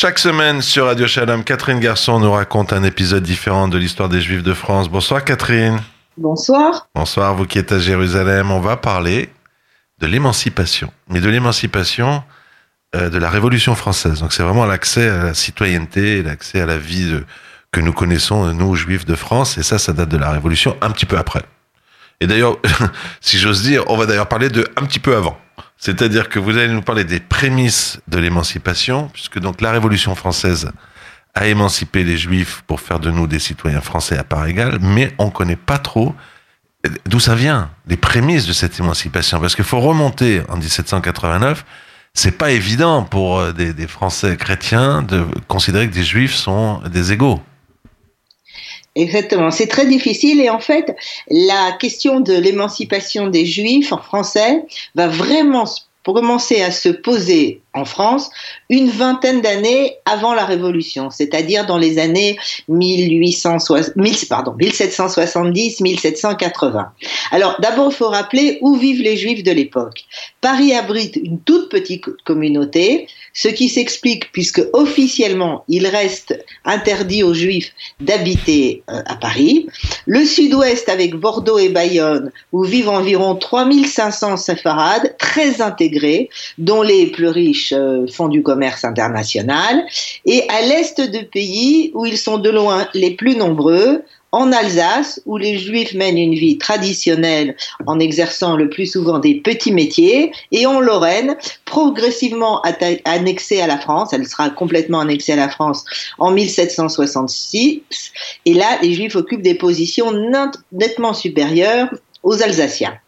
Chaque semaine sur Radio Shalom, Catherine Garçon nous raconte un épisode différent de l'histoire des Juifs de France. Bonsoir Catherine. Bonsoir. Bonsoir, vous qui êtes à Jérusalem. On va parler de l'émancipation, mais de l'émancipation euh, de la Révolution française. Donc c'est vraiment l'accès à la citoyenneté, l'accès à la vie de, que nous connaissons, nous, Juifs de France. Et ça, ça date de la Révolution un petit peu après. Et d'ailleurs, si j'ose dire, on va d'ailleurs parler de un petit peu avant. C'est-à-dire que vous allez nous parler des prémices de l'émancipation, puisque donc la Révolution française a émancipé les Juifs pour faire de nous des citoyens français à part égale, mais on connaît pas trop d'où ça vient, les prémices de cette émancipation, parce qu'il faut remonter en 1789. C'est pas évident pour euh, des, des Français chrétiens de considérer que des Juifs sont des égaux. Exactement, c'est très difficile et en fait, la question de l'émancipation des Juifs en français va vraiment commencer à se poser en France une vingtaine d'années avant la Révolution, c'est-à-dire dans les années 1770-1780. Alors d'abord, il faut rappeler où vivent les Juifs de l'époque. Paris abrite une toute petite communauté, ce qui s'explique puisque officiellement il reste interdit aux Juifs d'habiter euh, à Paris. Le sud-ouest avec Bordeaux et Bayonne, où vivent environ 3500 séfarades, très intégrés, dont les plus riches euh, font du commerce international, et à l'est de pays où ils sont de loin les plus nombreux, en Alsace, où les Juifs mènent une vie traditionnelle en exerçant le plus souvent des petits métiers, et en Lorraine, progressivement annexée à la France, elle sera complètement annexée à la France en 1766, et là, les Juifs occupent des positions nettement supérieures aux Alsaciens.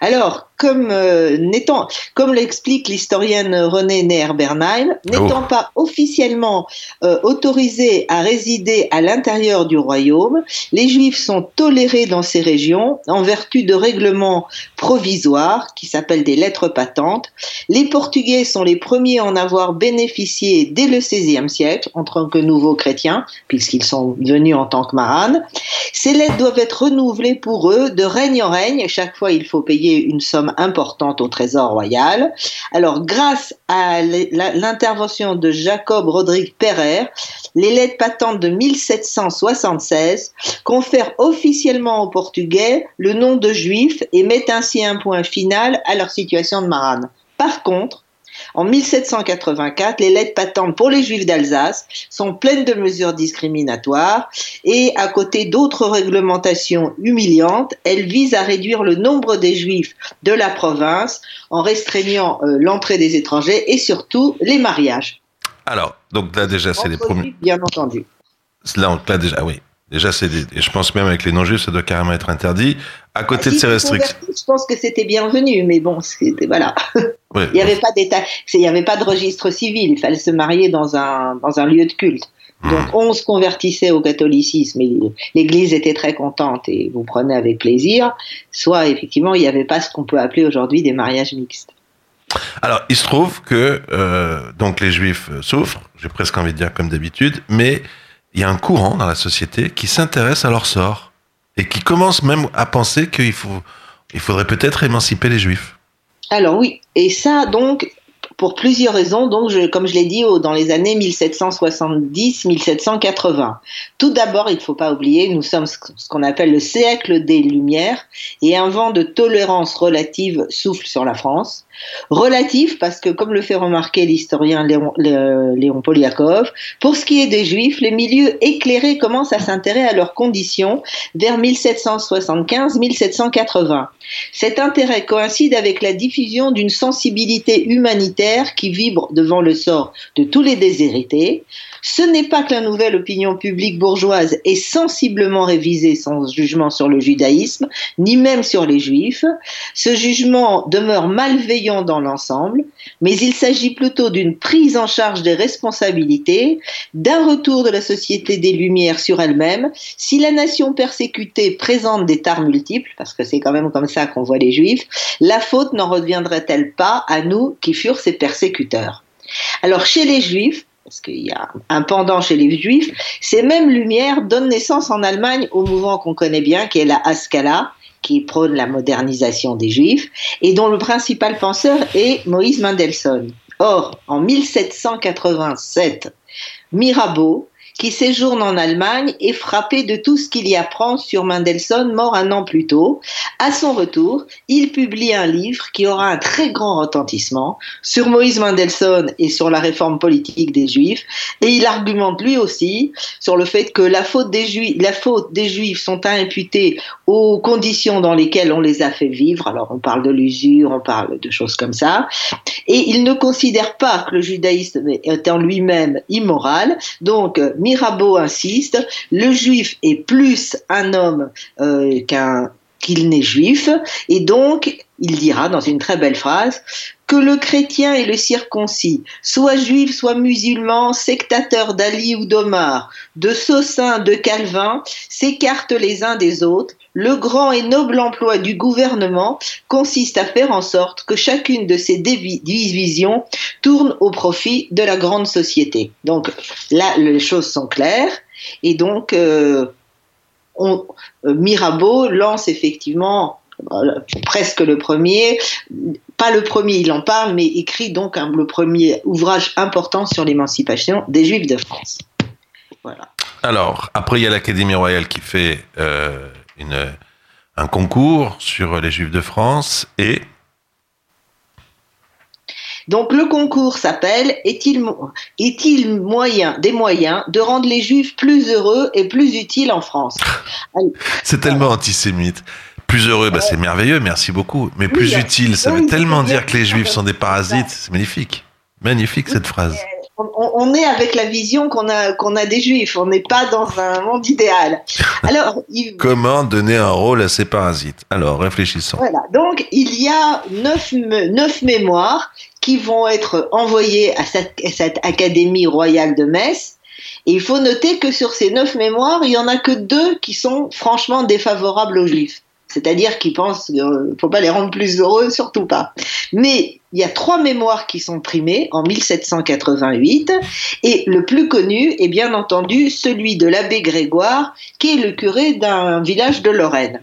Alors, comme euh, n'étant, comme l'explique l'historienne René Neher-Bernheim, n'étant oh. pas officiellement euh, autorisés à résider à l'intérieur du royaume, les Juifs sont tolérés dans ces régions en vertu de règlements provisoires qui s'appellent des lettres patentes. Les Portugais sont les premiers à en avoir bénéficié dès le XVIe siècle en tant que nouveaux chrétiens, puisqu'ils sont venus en tant que maranes. Ces lettres doivent être renouvelées pour eux de règne en règne. Chaque fois, il faut payer une somme importante au Trésor royal. Alors, grâce à l'intervention de Jacob Rodrigue Perrer, les lettres patentes de 1776 confèrent officiellement aux Portugais le nom de juifs et mettent ainsi un point final à leur situation de marane. Par contre, en 1784, les lettres patentes pour les juifs d'Alsace sont pleines de mesures discriminatoires et à côté d'autres réglementations humiliantes, elles visent à réduire le nombre des juifs de la province en restreignant euh, l'entrée des étrangers et surtout les mariages. Alors, donc là déjà, c'est les premiers. Bien entendu. Là, là déjà, oui. Déjà, c'est je pense même avec les non-juifs, ça doit carrément être interdit. À côté de ces restrictions. Je pense que c'était bienvenu, mais bon, c'était, voilà. il n'y avait pas d'état, il n'y avait pas de registre civil. Il fallait se marier dans un, dans un lieu de culte. Hmm. Donc, on se convertissait au catholicisme et l'église était très contente et vous prenez avec plaisir. Soit, effectivement, il n'y avait pas ce qu'on peut appeler aujourd'hui des mariages mixtes. Alors, il se trouve que, euh, donc, les juifs souffrent, j'ai presque envie de dire comme d'habitude, mais il y a un courant dans la société qui s'intéresse à leur sort et qui commence même à penser qu'il faut, il faudrait peut-être émanciper les juifs. Alors oui, et ça donc pour plusieurs raisons, donc comme je l'ai dit, dans les années 1770-1780. Tout d'abord, il ne faut pas oublier, nous sommes ce qu'on appelle le siècle des Lumières, et un vent de tolérance relative souffle sur la France. Relatif parce que, comme le fait remarquer l'historien Léon, Léon Poliakov, pour ce qui est des Juifs, les milieux éclairés commencent à s'intéresser à leurs conditions vers 1775-1780. Cet intérêt coïncide avec la diffusion d'une sensibilité humanitaire qui vibre devant le sort de tous les déshérités. Ce n'est pas que la nouvelle opinion publique bourgeoise ait sensiblement révisé son jugement sur le judaïsme, ni même sur les juifs. Ce jugement demeure malveillant dans l'ensemble, mais il s'agit plutôt d'une prise en charge des responsabilités, d'un retour de la société des Lumières sur elle-même. Si la nation persécutée présente des tares multiples, parce que c'est quand même comme ça qu'on voit les juifs, la faute n'en reviendrait-elle pas à nous qui furent ses persécuteurs? Alors chez les juifs, parce qu'il y a un pendant chez les juifs, ces mêmes lumières donnent naissance en Allemagne au mouvement qu'on connaît bien, qui est la Haskalah, qui prône la modernisation des juifs, et dont le principal penseur est Moïse Mendelssohn. Or, en 1787, Mirabeau, qui séjourne en Allemagne, est frappé de tout ce qu'il y apprend sur Mendelssohn, mort un an plus tôt. À son retour, il publie un livre qui aura un très grand retentissement sur Moïse Mendelssohn et sur la réforme politique des Juifs. Et il argumente lui aussi sur le fait que la faute des Juifs, la faute des Juifs sont imputées aux conditions dans lesquelles on les a fait vivre. Alors on parle de l'usure, on parle de choses comme ça. Et il ne considère pas que le judaïsme est en lui-même immoral. Donc, Mirabeau insiste, le juif est plus un homme euh, qu'un qu'il n'est juif, et donc il dira dans une très belle phrase que le chrétien et le circoncis, soit juif, soit musulman, sectateur d'Ali ou d'Omar, de Saussin, de Calvin, s'écartent les uns des autres. Le grand et noble emploi du gouvernement consiste à faire en sorte que chacune de ces divisions tourne au profit de la grande société. Donc là, les choses sont claires, et donc euh, euh, Mirabeau lance effectivement presque le premier, pas le premier, il en parle, mais écrit donc le premier ouvrage important sur l'émancipation des Juifs de France. Voilà. Alors, après, il y a l'Académie royale qui fait euh, une, un concours sur les Juifs de France et donc le concours s'appelle Est-il est moyen des moyens de rendre les Juifs plus heureux et plus utiles en France? C'est tellement antisémite. Plus heureux, bah, c'est merveilleux, merci beaucoup. Mais plus utile, ça veut tellement dire que les Juifs sont des parasites. C'est magnifique. Magnifique cette phrase. On, est avec la vision qu'on a, qu'on a des juifs. On n'est pas dans un monde idéal. Alors, comment donner un rôle à ces parasites? Alors, réfléchissons. Voilà. Donc, il y a neuf, neuf mémoires qui vont être envoyées à cette, à cette académie royale de Metz. Et il faut noter que sur ces neuf mémoires, il y en a que deux qui sont franchement défavorables aux juifs. C'est-à-dire qu'ils pensent qu'il ne faut pas les rendre plus heureux, surtout pas. Mais il y a trois mémoires qui sont primées en 1788 et le plus connu est bien entendu celui de l'abbé Grégoire qui est le curé d'un village de Lorraine.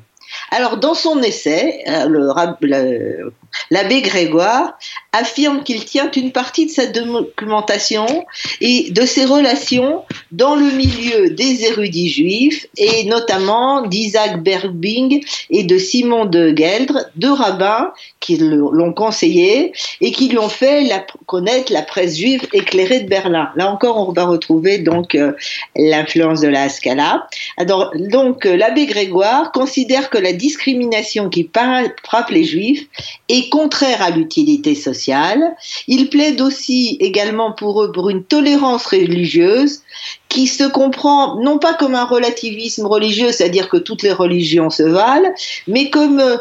Alors dans son essai, euh, l'abbé Grégoire affirme qu'il tient une partie de sa documentation et de ses relations dans le milieu des érudits juifs et notamment d'Isaac Berbing et de Simon de Geldre, deux rabbins qui l'ont conseillé et qui lui ont fait connaître la presse juive éclairée de Berlin. Là encore, on va retrouver donc euh, l'influence de la. Alors, donc, euh, l'abbé Grégoire considère que la discrimination qui frappe les juifs est contraire à l'utilité sociale il plaide aussi également pour eux pour une tolérance religieuse qui se comprend non pas comme un relativisme religieux, c'est-à-dire que toutes les religions se valent, mais comme euh,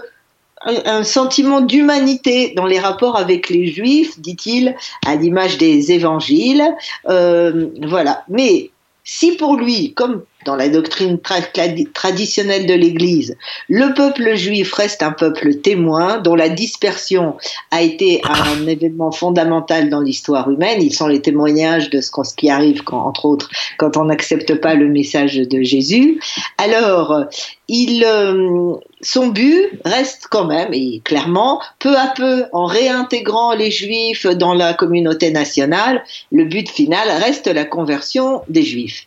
un sentiment d'humanité dans les rapports avec les juifs, dit-il, à l'image des évangiles. Euh, voilà. Mais si pour lui, comme dans la doctrine traditionnelle de l'Église, le peuple juif reste un peuple témoin dont la dispersion a été un événement fondamental dans l'histoire humaine. Ils sont les témoignages de ce, qui arrive, entre autres, quand on n'accepte pas le message de Jésus. Alors, euh, son but reste quand même, et clairement, peu à peu, en réintégrant les juifs dans la communauté nationale, le but final reste la conversion des juifs.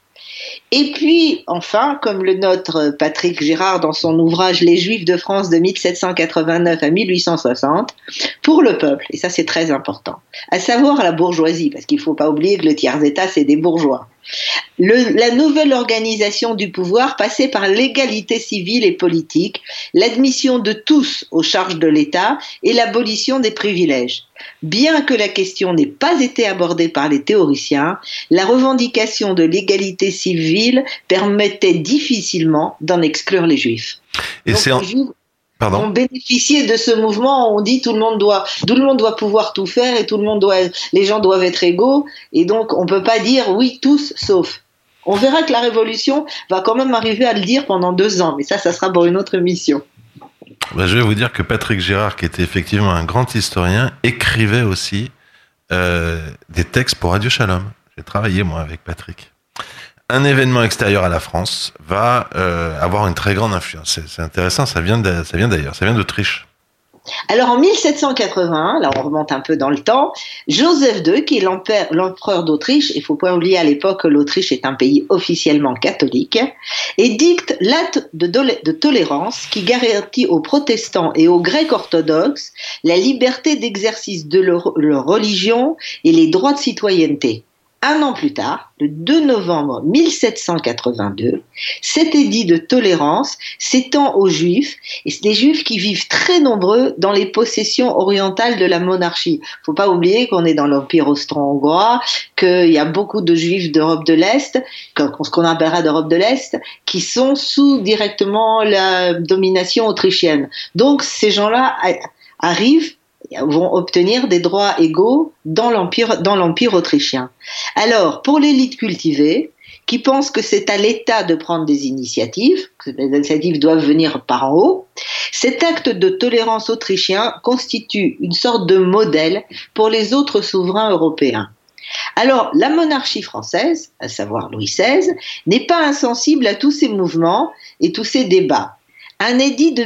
Et puis, enfin, comme le note Patrick Girard dans son ouvrage Les Juifs de France de 1789 à 1860, pour le peuple, et ça c'est très important, à savoir la bourgeoisie, parce qu'il ne faut pas oublier que le tiers-État c'est des bourgeois. la nouvelle organisation du pouvoir passait par l'égalité civile et politique, l'admission de tous aux charges de l'État et l'abolition des privilèges. Bien que la question n'ait pas été abordée par les théoriciens, la revendication de l'égalité civile permettait difficilement d'en exclure les juifs. Et c'est en... Pardon. On bénéficiait de ce mouvement, on dit tout le monde doit, tout le monde doit pouvoir tout faire et tout le monde doit, les gens doivent être égaux, et donc on peut pas dire oui tous sauf. On verra que la révolution va quand même arriver à le dire pendant deux ans, mais ça, ça sera pour une autre émission. Bah, je vais vous dire que Patrick Girard, qui était effectivement un grand historien, écrivait aussi euh, des textes pour Radio Shalom. J'ai travaillé moi avec Patrick. Un événement extérieur à la France va euh, avoir une très grande influence. C'est intéressant, ça vient d'ailleurs, ça vient d'Autriche. Alors en 1780, là on remonte un peu dans le temps, Joseph II, qui est l'empereur d'Autriche, il faut pas oublier à l'époque que l'Autriche est un pays officiellement catholique, édicte l'acte de, de, tolérance qui garantit aux protestants et aux grecs orthodoxes la liberté d'exercice de leur religion et les droits de citoyenneté. Un an plus tard, le 2 novembre 1782, cet édit de tolérance s'étend aux Juifs, et c'est des Juifs qui vivent très nombreux dans les possessions orientales de la monarchie. Il faut pas oublier qu'on est dans l'Empire austro-hongrois, qu'il y a beaucoup de Juifs d'Europe de l'Est, ce qu'on appellera d'Europe de l'Est, qui sont sous directement la domination autrichienne. Donc ces gens-là arrivent vont obtenir des droits égaux dans l'empire autrichien. Alors pour l'élite cultivée qui pense que c'est à l'État de prendre des initiatives, que les initiatives doivent venir par en haut, cet acte de tolérance autrichien constitue une sorte de modèle pour les autres souverains européens. Alors, la monarchie française, à savoir Louis XVI, n'est pas insensible à tous ces mouvements et tous ces débats un édit de,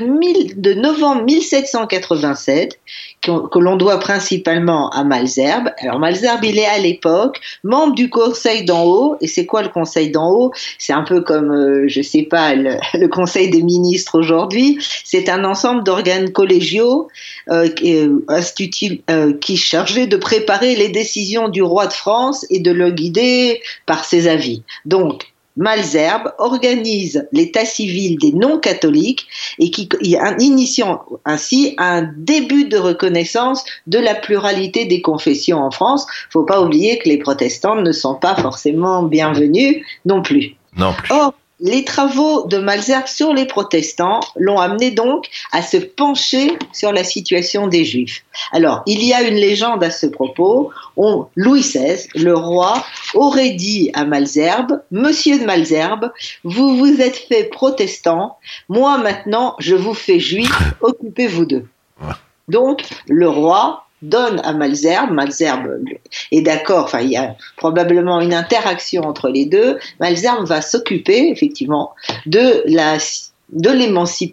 de novembre 1787 que, l'on doit principalement à Malzerbe. Alors Malzerbe, il est à l'époque membre du Conseil d'en haut. Et c'est quoi le Conseil d'en haut? C'est un peu comme, euh, je sais pas, le, Conseil des ministres aujourd'hui. C'est un ensemble d'organes collégiaux euh, qui, euh, qui chargé de préparer les décisions du roi de France et de le guider par ses avis. Donc Malzerbe organise l'état civil des non-catholiques et qui initiant ainsi un début de reconnaissance de la pluralité des confessions en France. Faut pas oublier que les protestants ne sont pas forcément bienvenus non plus. Non plus les travaux de Malzerbe sur les protestants l'ont amené donc à se pencher sur la situation des juifs. Alors, il y a une légende à ce propos. On, Louis XVI, le roi, aurait dit à Malzerbe, Monsieur de Malzerbe, vous vous êtes fait protestant, moi maintenant je vous fais juif, occupez-vous d'eux. Donc, le roi donne à Malzerbe, Malzerbe est d'accord, enfin il y a probablement une interaction entre les deux, Malzerbe va s'occuper effectivement de la de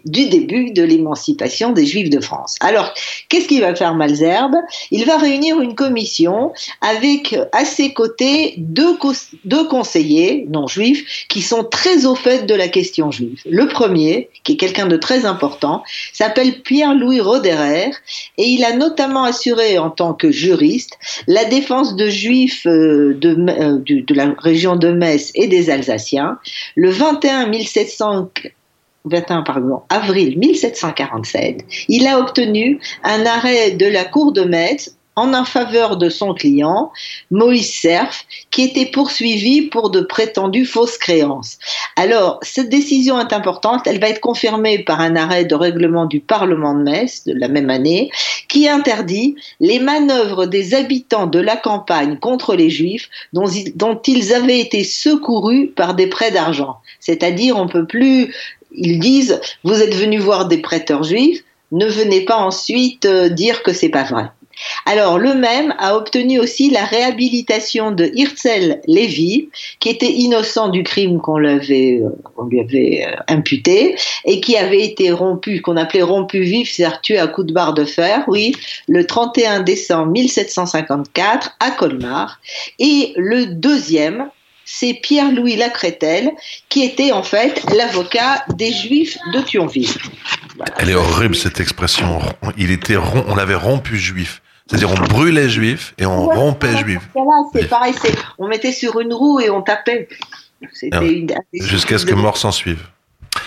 du début de l'émancipation des Juifs de France. Alors, qu'est-ce qu'il va faire Malzerbe Il va réunir une commission avec à ses côtés deux, deux conseillers non juifs qui sont très au fait de la question juive. Le premier, qui est quelqu'un de très important, s'appelle Pierre-Louis Roderer et il a notamment assuré en tant que juriste la défense de juifs euh, de, euh, de la région de Metz et des Alsaciens. Le 21 1700 21 pardon, avril 1747, il a obtenu un arrêt de la Cour de Metz en faveur de son client, Moïse Cerf, qui était poursuivi pour de prétendues fausses créances. Alors, cette décision est importante, elle va être confirmée par un arrêt de règlement du Parlement de Metz de la même année, qui interdit les manœuvres des habitants de la campagne contre les Juifs dont, dont ils avaient été secourus par des prêts d'argent. C'est-à-dire, on peut plus ils disent vous êtes venu voir des prêteurs juifs, ne venez pas ensuite euh, dire que c'est pas vrai. Alors, le même a obtenu aussi la réhabilitation de Hirzel Lévy, qui était innocent du crime qu'on euh, lui avait euh, imputé et qui avait été rompu, qu'on appelait rompu vif, c'est-à-dire tué à coups de barre de fer, oui, le 31 décembre 1754 à Colmar. Et le deuxième, c'est Pierre-Louis Lacretelle, qui était en fait l'avocat des Juifs de Thionville. Elle est horrible cette expression. Il était on avait rompu juif. C'est-à-dire on brûlait juif et on rompait juif. c'est pareil, on mettait sur une roue et on tapait. Ah Jusqu'à ce que mort s'en suive.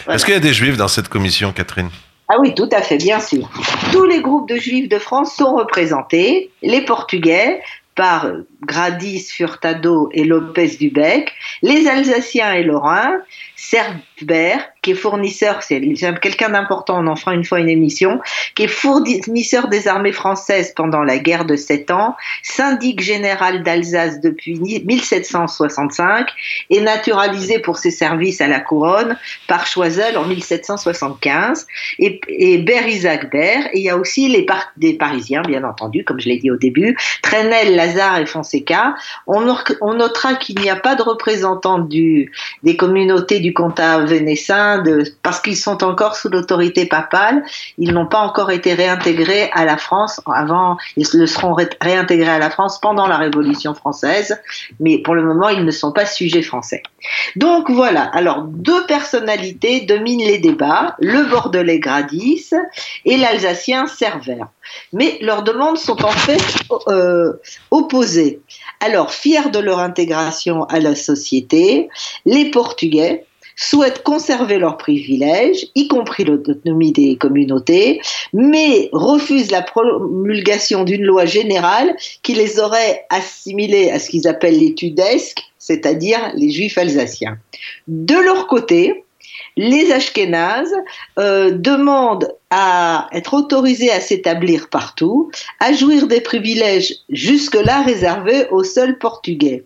Est-ce qu'il y a des juifs dans cette commission, Catherine? Ah oui, tout à fait, bien sûr. Tous les groupes de juifs de France sont représentés, les Portugais, par Gradis, Furtado et Lopez Dubec, les Alsaciens et Lorrains, Cerbère, qui est fournisseur, c'est quelqu'un d'important, on en fera une fois une émission, qui est fournisseur des armées françaises pendant la guerre de Sept Ans, syndic général d'Alsace depuis 1765 et naturalisé pour ses services à la couronne par Choiseul en 1775, et, et Ber Isaac Ber, il y a aussi les des Parisiens, bien entendu, comme je l'ai dit au début, Trenel, Lazare et Fonseca. On, notera qu'il n'y a pas de représentants du, des communautés du comtat vénessin, Palestiniens, de, parce qu'ils sont encore sous l'autorité papale, ils n'ont pas encore été réintégrés à la France avant, ils le seront réintégrés à la France pendant la Révolution française, mais pour le moment, ils ne sont pas sujets français. Donc voilà, alors deux personnalités dominent les débats, le Bordelais Gradis et l'Alsacien Servère. Mais leurs demandes sont en fait euh, opposées. Alors, fiers de leur intégration à la société, les Portugais souhaitent conserver leurs privilèges, y compris l'autonomie des communautés, mais refusent la promulgation d'une loi générale qui les aurait assimilés à ce qu'ils appellent les tudesques, c'est-à-dire les juifs alsaciens. De leur côté, les Ashkénazes euh, demandent à être autorisés à s'établir partout, à jouir des privilèges jusque-là réservés aux seuls Portugais.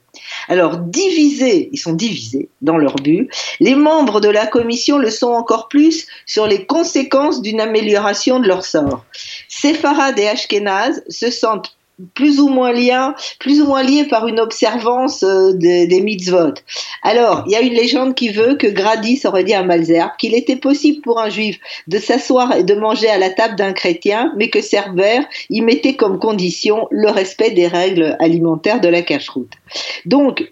Alors, divisés, ils sont divisés dans leur but, les membres de la commission le sont encore plus sur les conséquences d'une amélioration de leur sort. Séfarades et Ashkénazes se sentent plus ou moins liés, plus ou moins liés par une observance euh, des mitzvot. Alors, il y a une légende qui veut que Gradis aurait dit à Malzerbe qu'il était possible pour un juif de s'asseoir et de manger à la table d'un chrétien, mais que Cerbère y mettait comme condition le respect des règles alimentaires de la cacheroute. Donc,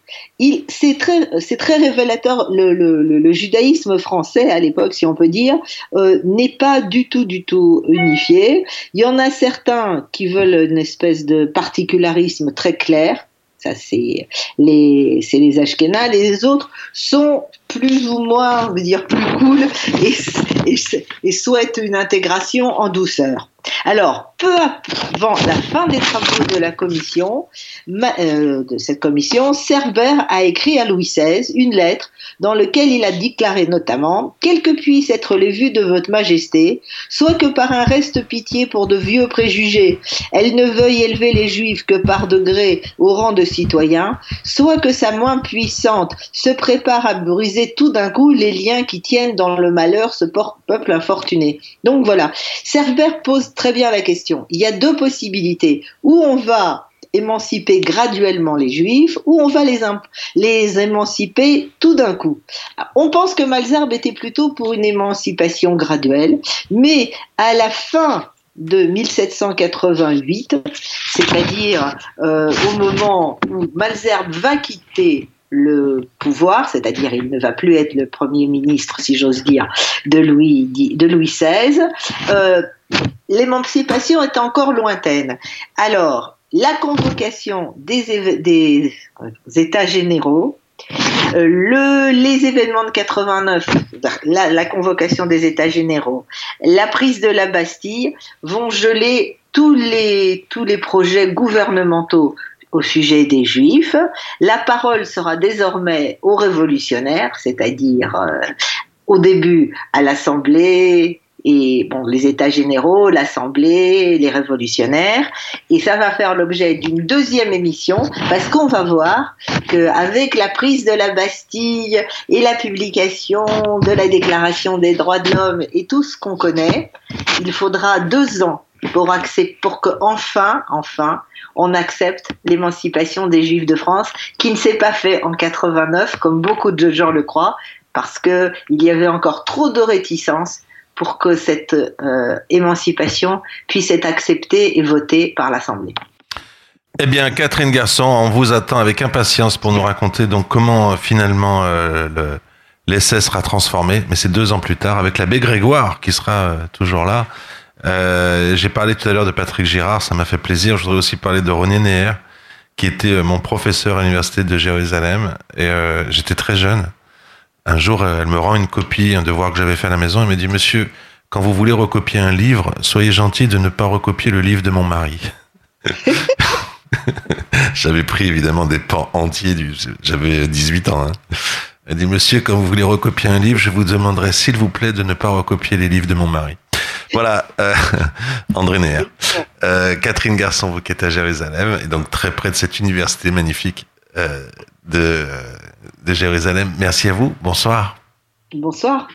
c'est très, révélateur. Le, judaïsme français à l'époque, si on peut dire, euh, n'est pas du tout, du tout unifié. Il y en a certains qui veulent une espèce de particularisme très clair. Ça, c'est les, c'est les. Les autres sont plus ou moins, on veut dire, plus cool et, et, et souhaitent une intégration en douceur. Alors, peu avant la fin des travaux de la commission, euh, de cette commission, Cerbère a écrit à Louis XVI une lettre dans laquelle il a déclaré notamment Quelles que puissent être les vues de votre majesté, soit que par un reste pitié pour de vieux préjugés, elle ne veuille élever les juifs que par degré au rang de citoyens, soit que sa main puissante se prépare à briser tout d'un coup les liens qui tiennent dans le malheur ce peuple infortuné. Donc voilà, Cerbère pose très bien la question. Il y a deux possibilités. Où on va émanciper graduellement les juifs ou on va les, les émanciper tout d'un coup. On pense que Malzarbe était plutôt pour une émancipation graduelle, mais à la fin de 1788, c'est-à-dire euh, au moment où Malzerbe va quitter le pouvoir, c'est-à-dire il ne va plus être le premier ministre, si j'ose dire, de Louis, XVI, l'émancipation est encore lointaine. Alors, la convocation des, des États généraux, euh, le, les événements de 89, la, convocation des États généraux, la prise de la Bastille vont geler tous les, tous les projets gouvernementaux au sujet des Juifs. La parole sera désormais aux révolutionnaires, c'est-à-dire euh, au début à l'Assemblée, et bon, les États généraux, l'Assemblée, les révolutionnaires, et ça va faire l'objet d'une deuxième émission parce qu'on va voir qu'avec la prise de la Bastille et la publication de la Déclaration des droits de l'homme et tout ce qu'on connaît, il faudra deux ans pour, accepter, que enfin, enfin, on accepte l'émancipation des Juifs de France, qui ne s'est pas fait en 89 comme beaucoup de gens le croient, parce que il y avait encore trop de réticences pour que cette euh, émancipation puisse être acceptée et votée par l'Assemblée. Eh bien, Catherine Garçon, on vous attend avec impatience pour nous raconter donc comment euh, finalement euh, l'essai sera transformé, mais c'est deux ans plus tard, avec l'abbé Grégoire qui sera toujours là. J'ai parlé tout à l'heure de Patrick Girard, ça m'a fait plaisir. Je voudrais aussi parler de René Neher, qui était mon professeur à l'université de Jérusalem, et j'étais très jeune. Un jour, elle me rend une copie, un devoir que j'avais fait à la maison. Elle me dit, monsieur, quand vous voulez recopier un livre, soyez gentil de ne pas recopier le livre de mon mari. j'avais pris évidemment des pans entiers du, j'avais 18 ans. Hein. Elle dit, monsieur, quand vous voulez recopier un livre, je vous demanderai, s'il vous plaît, de ne pas recopier les livres de mon mari. Voilà, euh, André Néer. Euh, Catherine Garçon, vous qui êtes à Jérusalem, et donc très près de cette université magnifique euh, de, de Jérusalem. Merci à vous. Bonsoir. Bonsoir.